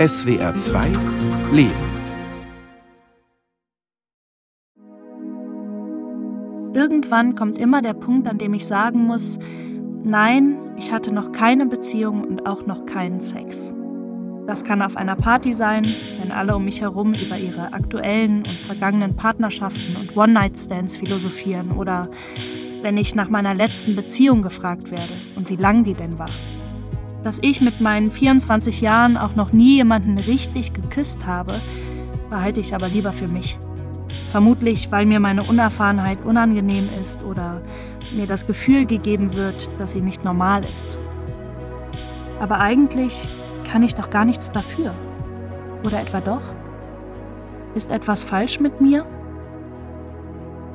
SWR 2 Leben. Irgendwann kommt immer der Punkt, an dem ich sagen muss, nein, ich hatte noch keine Beziehung und auch noch keinen Sex. Das kann auf einer Party sein, wenn alle um mich herum über ihre aktuellen und vergangenen Partnerschaften und One-Night-Stands philosophieren oder wenn ich nach meiner letzten Beziehung gefragt werde und wie lang die denn war. Dass ich mit meinen 24 Jahren auch noch nie jemanden richtig geküsst habe, behalte ich aber lieber für mich. Vermutlich, weil mir meine Unerfahrenheit unangenehm ist oder mir das Gefühl gegeben wird, dass sie nicht normal ist. Aber eigentlich kann ich doch gar nichts dafür. Oder etwa doch? Ist etwas falsch mit mir?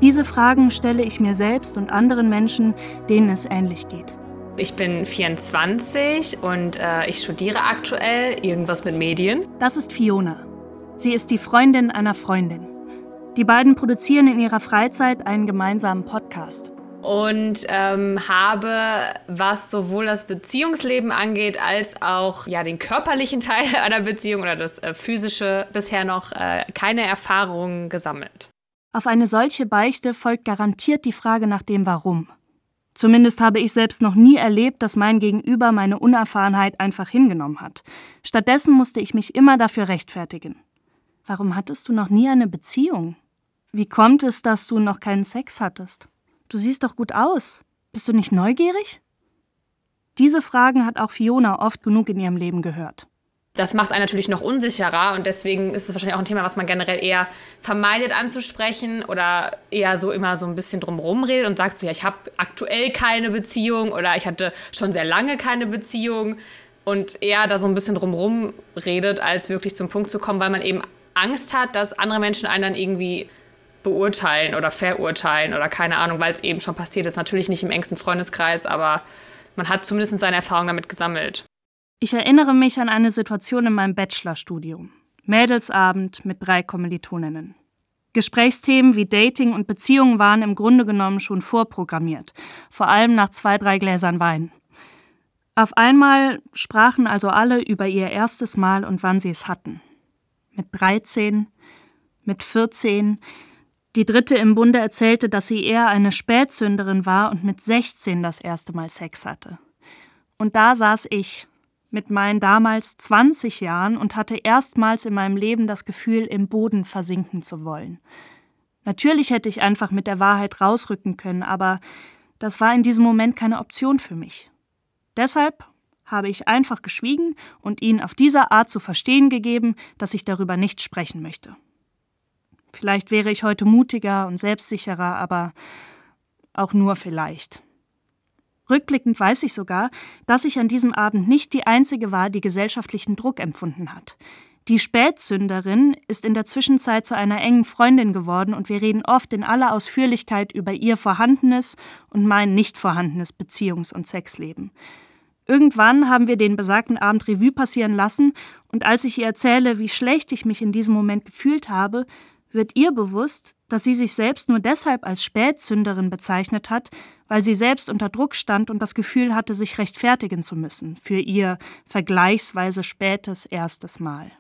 Diese Fragen stelle ich mir selbst und anderen Menschen, denen es ähnlich geht. Ich bin 24 und äh, ich studiere aktuell irgendwas mit Medien. Das ist Fiona. Sie ist die Freundin einer Freundin. Die beiden produzieren in ihrer Freizeit einen gemeinsamen Podcast. Und ähm, habe, was sowohl das Beziehungsleben angeht, als auch ja, den körperlichen Teil einer Beziehung oder das äh, physische, bisher noch äh, keine Erfahrungen gesammelt. Auf eine solche Beichte folgt garantiert die Frage nach dem Warum. Zumindest habe ich selbst noch nie erlebt, dass mein Gegenüber meine Unerfahrenheit einfach hingenommen hat. Stattdessen musste ich mich immer dafür rechtfertigen. Warum hattest du noch nie eine Beziehung? Wie kommt es, dass du noch keinen Sex hattest? Du siehst doch gut aus. Bist du nicht neugierig? Diese Fragen hat auch Fiona oft genug in ihrem Leben gehört. Das macht einen natürlich noch unsicherer und deswegen ist es wahrscheinlich auch ein Thema, was man generell eher vermeidet anzusprechen oder eher so immer so ein bisschen drumherum redet und sagt so, ja, ich habe aktuell keine Beziehung oder ich hatte schon sehr lange keine Beziehung und eher da so ein bisschen drumherum redet, als wirklich zum Punkt zu kommen, weil man eben Angst hat, dass andere Menschen einen dann irgendwie beurteilen oder verurteilen oder keine Ahnung, weil es eben schon passiert ist. Natürlich nicht im engsten Freundeskreis, aber man hat zumindest seine Erfahrung damit gesammelt. Ich erinnere mich an eine Situation in meinem Bachelorstudium. Mädelsabend mit drei Kommilitoninnen. Gesprächsthemen wie Dating und Beziehungen waren im Grunde genommen schon vorprogrammiert, vor allem nach zwei, drei Gläsern Wein. Auf einmal sprachen also alle über ihr erstes Mal und wann sie es hatten. Mit 13, mit 14. Die dritte im Bunde erzählte, dass sie eher eine Spätsünderin war und mit 16 das erste Mal Sex hatte. Und da saß ich, mit meinen damals 20 Jahren und hatte erstmals in meinem Leben das Gefühl, im Boden versinken zu wollen. Natürlich hätte ich einfach mit der Wahrheit rausrücken können, aber das war in diesem Moment keine Option für mich. Deshalb habe ich einfach geschwiegen und ihnen auf diese Art zu verstehen gegeben, dass ich darüber nicht sprechen möchte. Vielleicht wäre ich heute mutiger und selbstsicherer, aber auch nur vielleicht. Rückblickend weiß ich sogar, dass ich an diesem Abend nicht die einzige war, die gesellschaftlichen Druck empfunden hat. Die Spätsünderin ist in der Zwischenzeit zu einer engen Freundin geworden und wir reden oft in aller Ausführlichkeit über ihr vorhandenes und mein nicht vorhandenes Beziehungs- und Sexleben. Irgendwann haben wir den besagten Abend Revue passieren lassen und als ich ihr erzähle, wie schlecht ich mich in diesem Moment gefühlt habe, wird ihr bewusst, dass sie sich selbst nur deshalb als Spätsünderin bezeichnet hat, weil sie selbst unter Druck stand und das Gefühl hatte, sich rechtfertigen zu müssen für ihr vergleichsweise spätes erstes Mal.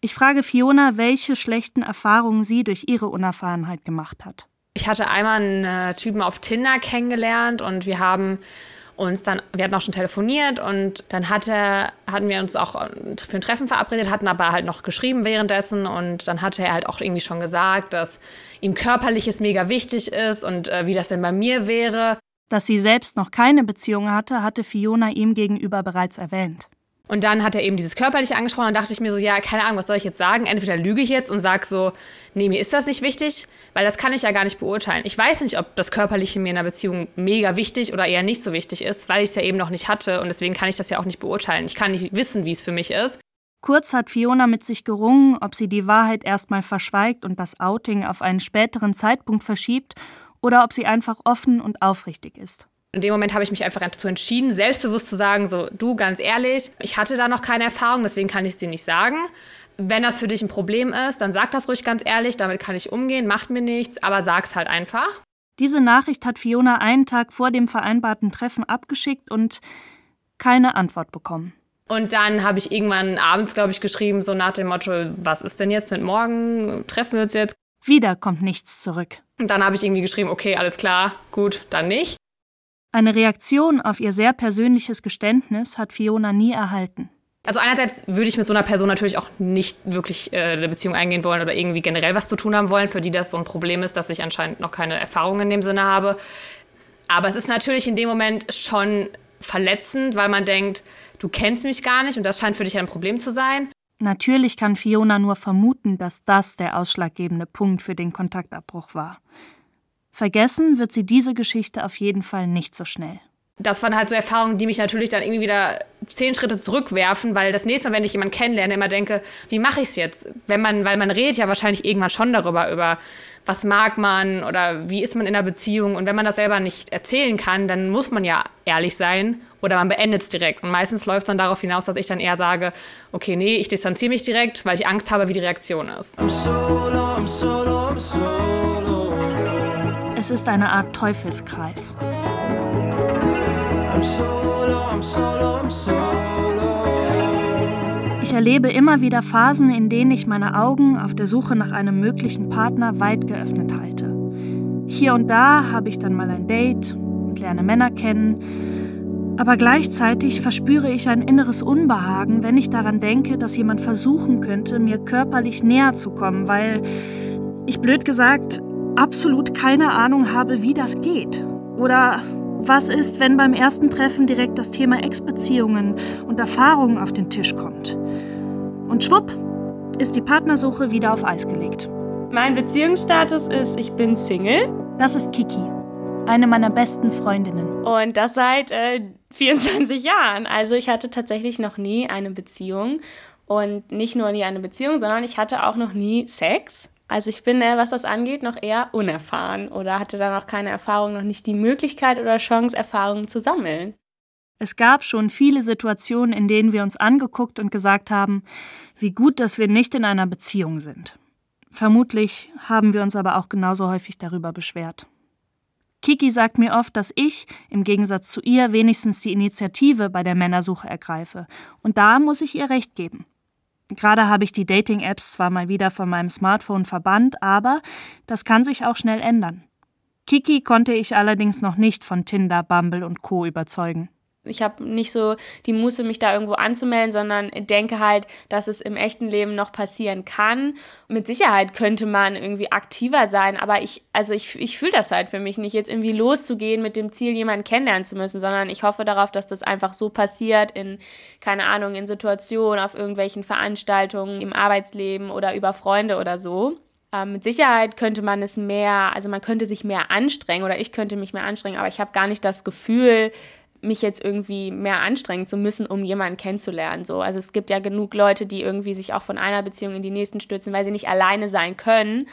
Ich frage Fiona, welche schlechten Erfahrungen sie durch ihre Unerfahrenheit gemacht hat. Ich hatte einmal einen äh, Typen auf Tinder kennengelernt und wir haben uns dann, wir hatten auch schon telefoniert und dann hatte, hatten wir uns auch für ein Treffen verabredet, hatten aber halt noch geschrieben währenddessen und dann hatte er halt auch irgendwie schon gesagt, dass ihm körperliches mega wichtig ist und äh, wie das denn bei mir wäre. Dass sie selbst noch keine Beziehung hatte, hatte Fiona ihm gegenüber bereits erwähnt. Und dann hat er eben dieses Körperliche angesprochen und dachte ich mir so, ja, keine Ahnung, was soll ich jetzt sagen? Entweder lüge ich jetzt und sage so, nee, mir ist das nicht wichtig, weil das kann ich ja gar nicht beurteilen. Ich weiß nicht, ob das Körperliche mir in einer Beziehung mega wichtig oder eher nicht so wichtig ist, weil ich es ja eben noch nicht hatte und deswegen kann ich das ja auch nicht beurteilen. Ich kann nicht wissen, wie es für mich ist. Kurz hat Fiona mit sich gerungen, ob sie die Wahrheit erstmal verschweigt und das Outing auf einen späteren Zeitpunkt verschiebt oder ob sie einfach offen und aufrichtig ist. In dem Moment habe ich mich einfach dazu entschieden, selbstbewusst zu sagen, so, du, ganz ehrlich, ich hatte da noch keine Erfahrung, deswegen kann ich es dir nicht sagen. Wenn das für dich ein Problem ist, dann sag das ruhig ganz ehrlich, damit kann ich umgehen, macht mir nichts, aber sag's halt einfach. Diese Nachricht hat Fiona einen Tag vor dem vereinbarten Treffen abgeschickt und keine Antwort bekommen. Und dann habe ich irgendwann abends, glaube ich, geschrieben, so nach dem Motto, was ist denn jetzt mit morgen? Treffen wir uns jetzt? Wieder kommt nichts zurück. Und dann habe ich irgendwie geschrieben, okay, alles klar, gut, dann nicht. Eine Reaktion auf ihr sehr persönliches Geständnis hat Fiona nie erhalten. Also einerseits würde ich mit so einer Person natürlich auch nicht wirklich äh, eine Beziehung eingehen wollen oder irgendwie generell was zu tun haben wollen, für die das so ein Problem ist, dass ich anscheinend noch keine Erfahrung in dem Sinne habe. Aber es ist natürlich in dem Moment schon verletzend, weil man denkt, du kennst mich gar nicht und das scheint für dich ein Problem zu sein. Natürlich kann Fiona nur vermuten, dass das der ausschlaggebende Punkt für den Kontaktabbruch war. Vergessen wird sie diese Geschichte auf jeden Fall nicht so schnell. Das waren halt so Erfahrungen, die mich natürlich dann irgendwie wieder zehn Schritte zurückwerfen, weil das nächste Mal, wenn ich jemanden kennenlerne, immer denke, wie mache ich es jetzt? Wenn man, weil man redet ja wahrscheinlich irgendwann schon darüber, über was mag man oder wie ist man in einer Beziehung. Und wenn man das selber nicht erzählen kann, dann muss man ja ehrlich sein oder man beendet es direkt. Und meistens läuft es dann darauf hinaus, dass ich dann eher sage, okay, nee, ich distanziere mich direkt, weil ich Angst habe, wie die Reaktion ist. I'm solo, I'm solo, I'm solo. Es ist eine Art Teufelskreis. Ich erlebe immer wieder Phasen, in denen ich meine Augen auf der Suche nach einem möglichen Partner weit geöffnet halte. Hier und da habe ich dann mal ein Date und lerne Männer kennen. Aber gleichzeitig verspüre ich ein inneres Unbehagen, wenn ich daran denke, dass jemand versuchen könnte, mir körperlich näher zu kommen, weil ich blöd gesagt absolut keine Ahnung habe, wie das geht. Oder was ist, wenn beim ersten Treffen direkt das Thema Ex-Beziehungen und Erfahrungen auf den Tisch kommt? Und schwupp ist die Partnersuche wieder auf Eis gelegt. Mein Beziehungsstatus ist, ich bin Single. Das ist Kiki, eine meiner besten Freundinnen. Und das seit äh, 24 Jahren. Also ich hatte tatsächlich noch nie eine Beziehung. Und nicht nur nie eine Beziehung, sondern ich hatte auch noch nie Sex. Also ich bin, äh, was das angeht, noch eher unerfahren oder hatte da noch keine Erfahrung, noch nicht die Möglichkeit oder Chance, Erfahrungen zu sammeln. Es gab schon viele Situationen, in denen wir uns angeguckt und gesagt haben, wie gut, dass wir nicht in einer Beziehung sind. Vermutlich haben wir uns aber auch genauso häufig darüber beschwert. Kiki sagt mir oft, dass ich, im Gegensatz zu ihr, wenigstens die Initiative bei der Männersuche ergreife. Und da muss ich ihr recht geben. Gerade habe ich die Dating-Apps zwar mal wieder von meinem Smartphone verbannt, aber das kann sich auch schnell ändern. Kiki konnte ich allerdings noch nicht von Tinder, Bumble und Co. überzeugen. Ich habe nicht so die Muße, mich da irgendwo anzumelden, sondern denke halt, dass es im echten Leben noch passieren kann. Mit Sicherheit könnte man irgendwie aktiver sein, aber ich, also ich, ich fühle das halt für mich nicht, jetzt irgendwie loszugehen mit dem Ziel, jemanden kennenlernen zu müssen, sondern ich hoffe darauf, dass das einfach so passiert in, keine Ahnung, in Situationen, auf irgendwelchen Veranstaltungen, im Arbeitsleben oder über Freunde oder so. Ähm, mit Sicherheit könnte man es mehr, also man könnte sich mehr anstrengen oder ich könnte mich mehr anstrengen, aber ich habe gar nicht das Gefühl, mich jetzt irgendwie mehr anstrengen zu müssen, um jemanden kennenzulernen. So. Also es gibt ja genug Leute, die irgendwie sich auch von einer Beziehung in die nächsten stürzen, weil sie nicht alleine sein können.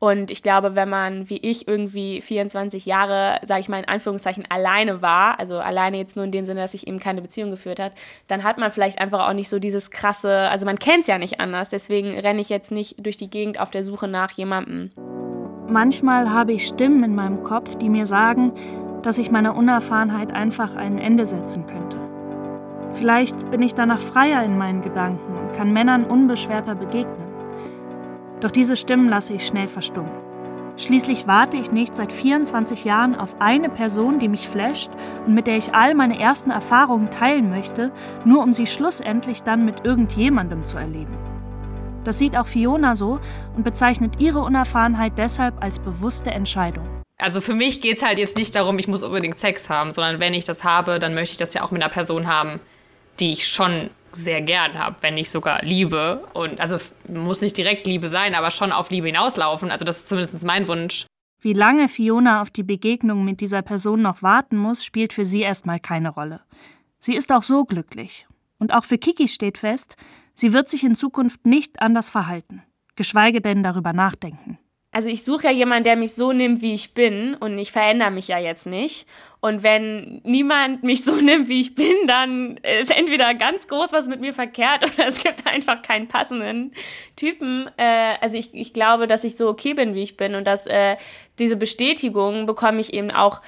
Und ich glaube, wenn man wie ich irgendwie 24 Jahre, sage ich mal in Anführungszeichen, alleine war, also alleine jetzt nur in dem Sinne, dass ich eben keine Beziehung geführt hat, dann hat man vielleicht einfach auch nicht so dieses krasse, also man kennt es ja nicht anders. Deswegen renne ich jetzt nicht durch die Gegend auf der Suche nach jemandem. Manchmal habe ich Stimmen in meinem Kopf, die mir sagen, dass ich meiner Unerfahrenheit einfach ein Ende setzen könnte. Vielleicht bin ich danach freier in meinen Gedanken und kann Männern unbeschwerter begegnen. Doch diese Stimmen lasse ich schnell verstummen. Schließlich warte ich nicht seit 24 Jahren auf eine Person, die mich flasht und mit der ich all meine ersten Erfahrungen teilen möchte, nur um sie schlussendlich dann mit irgendjemandem zu erleben. Das sieht auch Fiona so und bezeichnet ihre Unerfahrenheit deshalb als bewusste Entscheidung. Also für mich geht es halt jetzt nicht darum, ich muss unbedingt Sex haben, sondern wenn ich das habe, dann möchte ich das ja auch mit einer Person haben, die ich schon sehr gern habe, wenn nicht sogar Liebe. Und also muss nicht direkt Liebe sein, aber schon auf Liebe hinauslaufen. Also das ist zumindest mein Wunsch. Wie lange Fiona auf die Begegnung mit dieser Person noch warten muss, spielt für sie erstmal keine Rolle. Sie ist auch so glücklich. Und auch für Kiki steht fest, sie wird sich in Zukunft nicht anders verhalten, geschweige denn darüber nachdenken also ich suche ja jemanden, der mich so nimmt, wie ich bin und ich verändere mich ja jetzt nicht. Und wenn niemand mich so nimmt, wie ich bin, dann ist entweder ganz groß was mit mir verkehrt oder es gibt einfach keinen passenden Typen. Äh, also ich, ich glaube, dass ich so okay bin, wie ich bin und dass äh, diese Bestätigung bekomme ich eben auch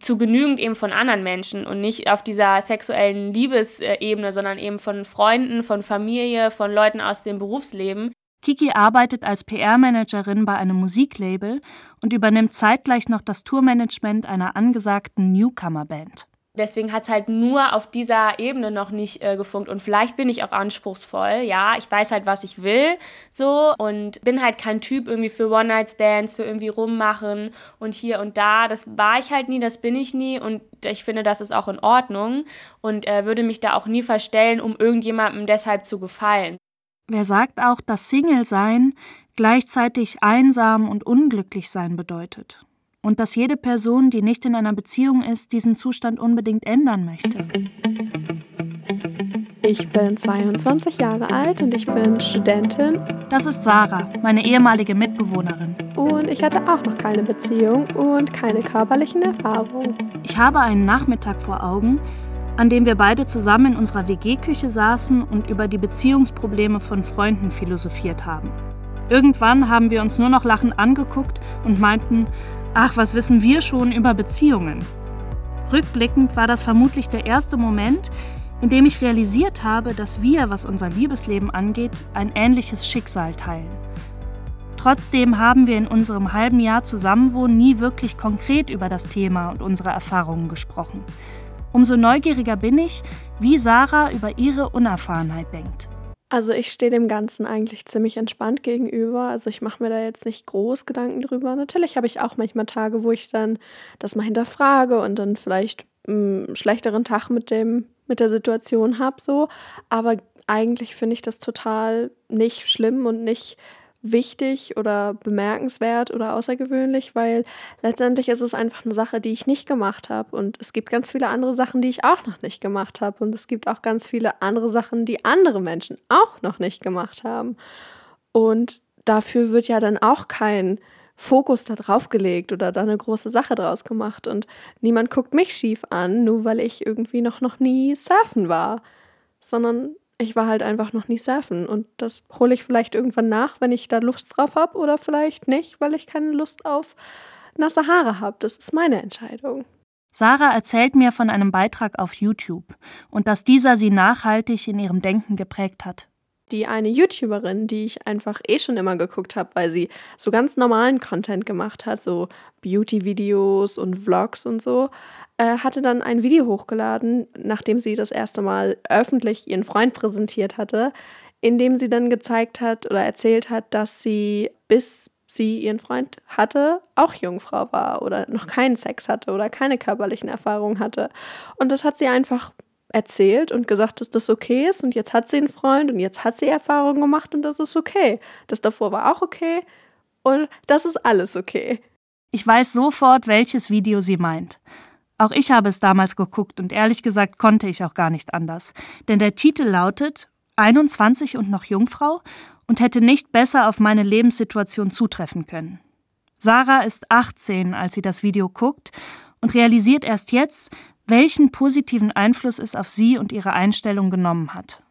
zu genügend eben von anderen Menschen und nicht auf dieser sexuellen Liebesebene, sondern eben von Freunden, von Familie, von Leuten aus dem Berufsleben. Kiki arbeitet als PR-Managerin bei einem Musiklabel und übernimmt zeitgleich noch das Tourmanagement einer angesagten Newcomer-Band. Deswegen hat es halt nur auf dieser Ebene noch nicht äh, gefunkt. Und vielleicht bin ich auch anspruchsvoll. Ja, ich weiß halt, was ich will. So. Und bin halt kein Typ irgendwie für One-Night-Stands, für irgendwie rummachen und hier und da. Das war ich halt nie, das bin ich nie. Und ich finde, das ist auch in Ordnung. Und äh, würde mich da auch nie verstellen, um irgendjemandem deshalb zu gefallen. Wer sagt auch, dass Single-Sein gleichzeitig einsam und unglücklich sein bedeutet? und dass jede Person, die nicht in einer Beziehung ist, diesen Zustand unbedingt ändern möchte. Ich bin 22 Jahre alt und ich bin Studentin. Das ist Sarah, meine ehemalige Mitbewohnerin. Und ich hatte auch noch keine Beziehung und keine körperlichen Erfahrungen. Ich habe einen Nachmittag vor Augen, an dem wir beide zusammen in unserer WG-Küche saßen und über die Beziehungsprobleme von Freunden philosophiert haben. Irgendwann haben wir uns nur noch lachend angeguckt und meinten, Ach, was wissen wir schon über Beziehungen? Rückblickend war das vermutlich der erste Moment, in dem ich realisiert habe, dass wir, was unser Liebesleben angeht, ein ähnliches Schicksal teilen. Trotzdem haben wir in unserem halben Jahr Zusammenwohnen nie wirklich konkret über das Thema und unsere Erfahrungen gesprochen. Umso neugieriger bin ich, wie Sarah über ihre Unerfahrenheit denkt. Also ich stehe dem Ganzen eigentlich ziemlich entspannt gegenüber. Also ich mache mir da jetzt nicht groß Gedanken drüber. Natürlich habe ich auch manchmal Tage, wo ich dann das mal hinterfrage und dann vielleicht einen schlechteren Tag mit dem mit der Situation habe so. Aber eigentlich finde ich das total nicht schlimm und nicht wichtig oder bemerkenswert oder außergewöhnlich, weil letztendlich ist es einfach eine Sache, die ich nicht gemacht habe. Und es gibt ganz viele andere Sachen, die ich auch noch nicht gemacht habe. Und es gibt auch ganz viele andere Sachen, die andere Menschen auch noch nicht gemacht haben. Und dafür wird ja dann auch kein Fokus da drauf gelegt oder da eine große Sache draus gemacht. Und niemand guckt mich schief an, nur weil ich irgendwie noch, noch nie surfen war. Sondern ich war halt einfach noch nie surfen und das hole ich vielleicht irgendwann nach, wenn ich da Lust drauf habe oder vielleicht nicht, weil ich keine Lust auf nasse Haare habe. Das ist meine Entscheidung. Sarah erzählt mir von einem Beitrag auf YouTube und dass dieser sie nachhaltig in ihrem Denken geprägt hat. Die eine YouTuberin, die ich einfach eh schon immer geguckt habe, weil sie so ganz normalen Content gemacht hat, so Beauty-Videos und Vlogs und so, äh, hatte dann ein Video hochgeladen, nachdem sie das erste Mal öffentlich ihren Freund präsentiert hatte, in dem sie dann gezeigt hat oder erzählt hat, dass sie bis sie ihren Freund hatte, auch Jungfrau war oder noch keinen Sex hatte oder keine körperlichen Erfahrungen hatte. Und das hat sie einfach erzählt und gesagt, dass das okay ist und jetzt hat sie einen Freund und jetzt hat sie Erfahrungen gemacht und das ist okay. Das davor war auch okay und das ist alles okay. Ich weiß sofort, welches Video sie meint. Auch ich habe es damals geguckt und ehrlich gesagt konnte ich auch gar nicht anders. Denn der Titel lautet 21 und noch Jungfrau und hätte nicht besser auf meine Lebenssituation zutreffen können. Sarah ist 18, als sie das Video guckt und realisiert erst jetzt, welchen positiven Einfluss es auf sie und ihre Einstellung genommen hat.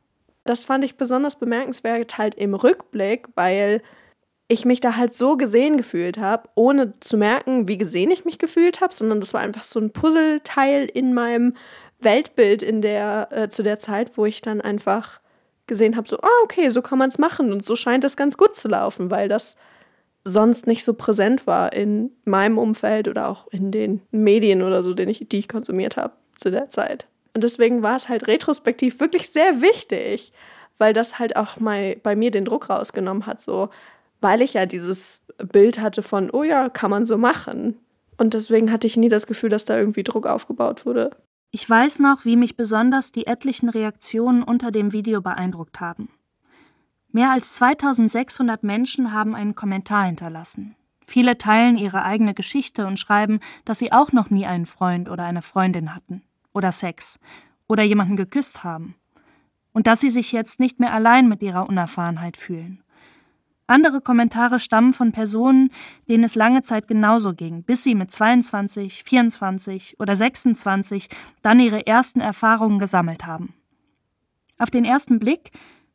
Das fand ich besonders bemerkenswert halt im Rückblick, weil ich mich da halt so gesehen gefühlt habe, ohne zu merken, wie gesehen ich mich gefühlt habe, sondern das war einfach so ein Puzzleteil in meinem Weltbild in der, äh, zu der Zeit, wo ich dann einfach gesehen habe, so, ah, okay, so kann man es machen und so scheint es ganz gut zu laufen, weil das sonst nicht so präsent war in meinem Umfeld oder auch in den Medien oder so, den ich, die ich konsumiert habe zu der Zeit. Und deswegen war es halt retrospektiv wirklich sehr wichtig, weil das halt auch mal bei mir den Druck rausgenommen hat, so, weil ich ja dieses Bild hatte von, oh ja, kann man so machen. Und deswegen hatte ich nie das Gefühl, dass da irgendwie Druck aufgebaut wurde. Ich weiß noch, wie mich besonders die etlichen Reaktionen unter dem Video beeindruckt haben. Mehr als 2600 Menschen haben einen Kommentar hinterlassen. Viele teilen ihre eigene Geschichte und schreiben, dass sie auch noch nie einen Freund oder eine Freundin hatten oder Sex oder jemanden geküsst haben und dass sie sich jetzt nicht mehr allein mit ihrer Unerfahrenheit fühlen. Andere Kommentare stammen von Personen, denen es lange Zeit genauso ging, bis sie mit 22, 24 oder 26 dann ihre ersten Erfahrungen gesammelt haben. Auf den ersten Blick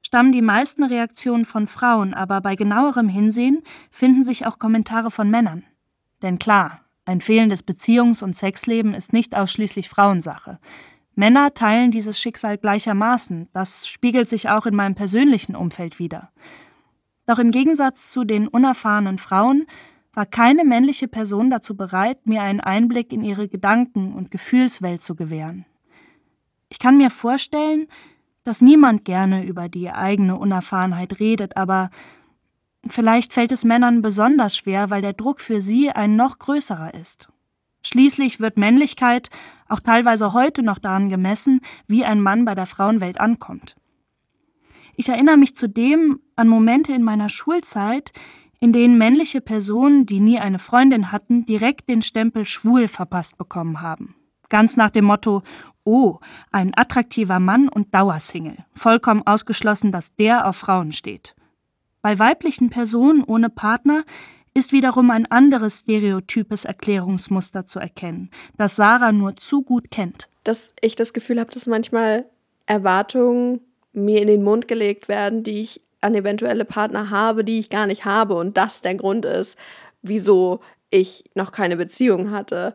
stammen die meisten Reaktionen von Frauen, aber bei genauerem Hinsehen finden sich auch Kommentare von Männern. Denn klar, Ein fehlendes Beziehungs- und Sexleben ist nicht ausschließlich Frauensache. Männer teilen dieses Schicksal gleichermaßen. Das spiegelt sich auch in meinem persönlichen Umfeld wider. Doch im Gegensatz zu den unerfahrenen Frauen war keine männliche Person dazu bereit, mir einen Einblick in ihre Gedanken- und Gefühlswelt zu gewähren. Ich kann mir vorstellen, dass niemand gerne über die eigene Unerfahrenheit redet, aber vielleicht fällt es Männern besonders schwer, weil der Druck für sie ein noch größerer ist. Schließlich wird Männlichkeit auch teilweise heute noch daran gemessen, wie ein Mann bei der Frauenwelt ankommt. Ich erinnere mich zudem an Momente in meiner Schulzeit, in denen männliche Personen, die nie eine Freundin hatten, direkt den Stempel schwul verpasst bekommen haben. Ganz nach dem Motto, oh, ein attraktiver Mann und Dauersingle, vollkommen ausgeschlossen, dass der auf Frauen steht. Bei weiblichen Personen ohne Partner ist wiederum ein anderes stereotypes Erklärungsmuster zu erkennen, das Sarah nur zu gut kennt. Dass ich das Gefühl habe, dass manchmal Erwartungen mir in den Mund gelegt werden, die ich an eventuelle Partner habe, die ich gar nicht habe und das der Grund ist, wieso ich noch keine Beziehung hatte.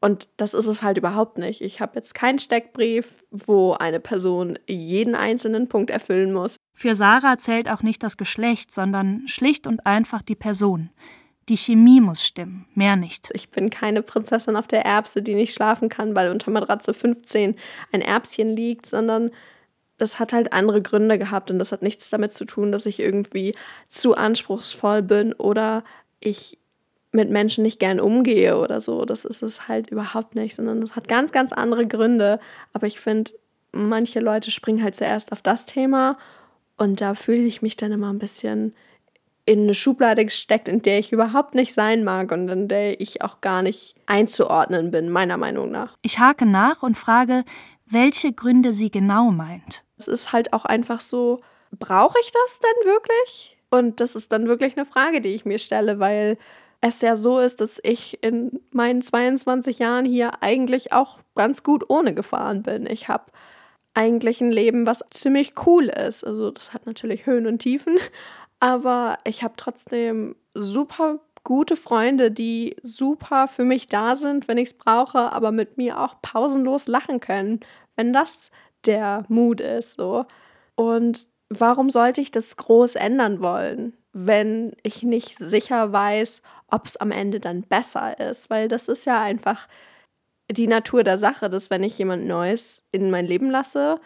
Und das ist es halt überhaupt nicht. Ich habe jetzt keinen Steckbrief, wo eine Person jeden einzelnen Punkt erfüllen muss. Für Sarah zählt auch nicht das Geschlecht, sondern schlicht und einfach die Person. Die Chemie muss stimmen, mehr nicht. Ich bin keine Prinzessin auf der Erbse, die nicht schlafen kann, weil unter Matratze 15 ein Erbschen liegt, sondern das hat halt andere Gründe gehabt und das hat nichts damit zu tun, dass ich irgendwie zu anspruchsvoll bin oder ich mit Menschen nicht gern umgehe oder so. Das ist es halt überhaupt nicht, sondern das hat ganz, ganz andere Gründe. Aber ich finde, manche Leute springen halt zuerst auf das Thema und da fühle ich mich dann immer ein bisschen in eine Schublade gesteckt, in der ich überhaupt nicht sein mag und in der ich auch gar nicht einzuordnen bin, meiner Meinung nach. Ich hake nach und frage, welche Gründe sie genau meint. Es ist halt auch einfach so, brauche ich das denn wirklich? Und das ist dann wirklich eine Frage, die ich mir stelle, weil es ja so ist, dass ich in meinen 22 Jahren hier eigentlich auch ganz gut ohne gefahren bin. Ich habe eigentlich ein Leben, was ziemlich cool ist. Also das hat natürlich Höhen und Tiefen, aber ich habe trotzdem super gute Freunde, die super für mich da sind, wenn ich es brauche, aber mit mir auch pausenlos lachen können, wenn das der Mut ist. So. Und warum sollte ich das groß ändern wollen, wenn ich nicht sicher weiß, ob es am Ende dann besser ist? Weil das ist ja einfach die Natur der Sache, dass wenn ich jemand Neues in mein Leben lasse,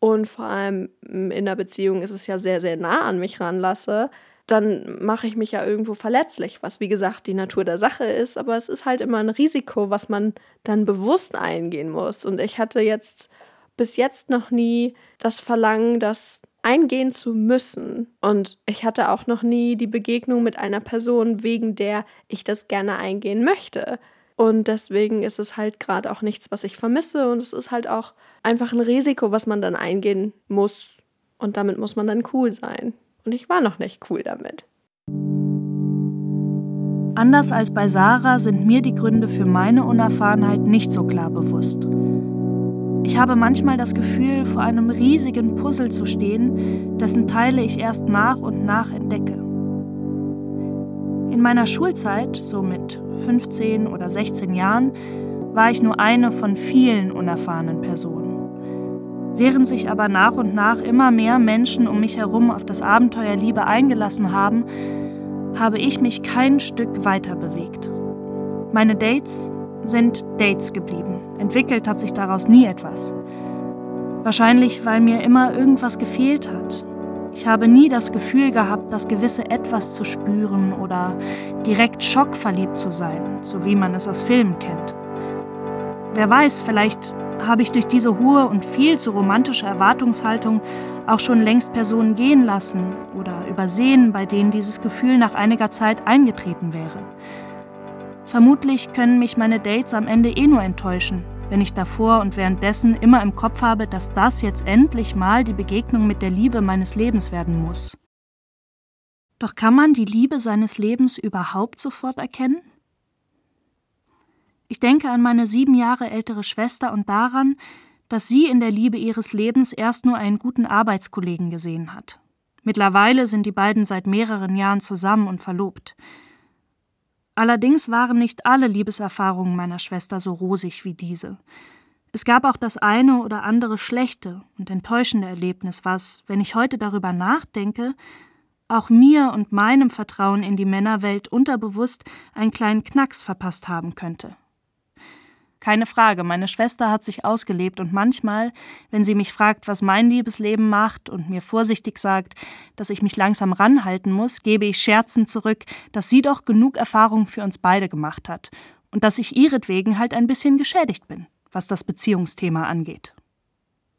und vor allem in der Beziehung ist es ja sehr, sehr nah an mich ranlasse, dann mache ich mich ja irgendwo verletzlich, was wie gesagt die Natur der Sache ist, aber es ist halt immer ein Risiko, was man dann bewusst eingehen muss. Und ich hatte jetzt bis jetzt noch nie das Verlangen, das eingehen zu müssen. Und ich hatte auch noch nie die Begegnung mit einer Person, wegen der ich das gerne eingehen möchte. Und deswegen ist es halt gerade auch nichts, was ich vermisse. Und es ist halt auch einfach ein Risiko, was man dann eingehen muss. Und damit muss man dann cool sein. Und ich war noch nicht cool damit. Anders als bei Sarah sind mir die Gründe für meine Unerfahrenheit nicht so klar bewusst. Ich habe manchmal das Gefühl, vor einem riesigen Puzzle zu stehen, dessen Teile ich erst nach und nach entdecke. In meiner Schulzeit, so mit 15 oder 16 Jahren, war ich nur eine von vielen unerfahrenen Personen. Während sich aber nach und nach immer mehr Menschen um mich herum auf das Abenteuer Liebe eingelassen haben, habe ich mich kein Stück weiter bewegt. Meine Dates sind Dates geblieben. Entwickelt hat sich daraus nie etwas. Wahrscheinlich, weil mir immer irgendwas gefehlt hat, ich habe nie das Gefühl gehabt, das gewisse Etwas zu spüren oder direkt schockverliebt zu sein, so wie man es aus Filmen kennt. Wer weiß, vielleicht habe ich durch diese hohe und viel zu romantische Erwartungshaltung auch schon längst Personen gehen lassen oder übersehen, bei denen dieses Gefühl nach einiger Zeit eingetreten wäre. Vermutlich können mich meine Dates am Ende eh nur enttäuschen, wenn ich davor und währenddessen immer im Kopf habe, dass das jetzt endlich mal die Begegnung mit der Liebe meines Lebens werden muss. Doch kann man die Liebe seines Lebens überhaupt sofort erkennen? Ich denke an meine sieben Jahre ältere Schwester und daran, dass sie in der Liebe ihres Lebens erst nur einen guten Arbeitskollegen gesehen hat. Mittlerweile sind die beiden seit mehreren Jahren zusammen und verlobt. Allerdings waren nicht alle Liebeserfahrungen meiner Schwester so rosig wie diese. Es gab auch das eine oder andere schlechte und enttäuschende Erlebnis, was, wenn ich heute darüber nachdenke, auch mir und meinem Vertrauen in die Männerwelt unterbewusst einen kleinen Knacks verpasst haben könnte. Keine Frage, meine Schwester hat sich ausgelebt und manchmal, wenn sie mich fragt, was mein Liebesleben macht und mir vorsichtig sagt, dass ich mich langsam ranhalten muss, gebe ich scherzend zurück, dass sie doch genug Erfahrung für uns beide gemacht hat und dass ich ihretwegen halt ein bisschen geschädigt bin, was das Beziehungsthema angeht.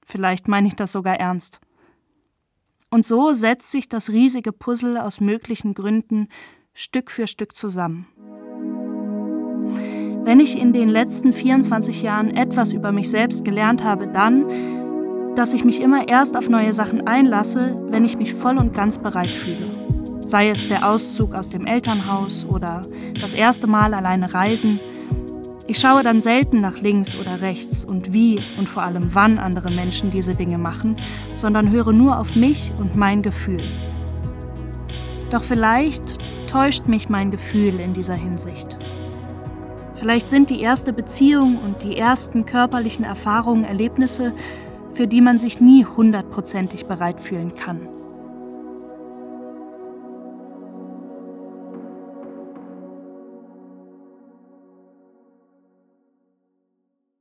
Vielleicht meine ich das sogar ernst. Und so setzt sich das riesige Puzzle aus möglichen Gründen Stück für Stück zusammen. Wenn ich in den letzten 24 Jahren etwas über mich selbst gelernt habe, dann, dass ich mich immer erst auf neue Sachen einlasse, wenn ich mich voll und ganz bereit fühle. Sei es der Auszug aus dem Elternhaus oder das erste Mal alleine reisen. Ich schaue dann selten nach links oder rechts und wie und vor allem wann andere Menschen diese Dinge machen, sondern höre nur auf mich und mein Gefühl. Doch vielleicht täuscht mich mein Gefühl in dieser Hinsicht. Vielleicht sind die erste Beziehung und die ersten körperlichen Erfahrungen Erlebnisse, für die man sich nie hundertprozentig bereit fühlen kann.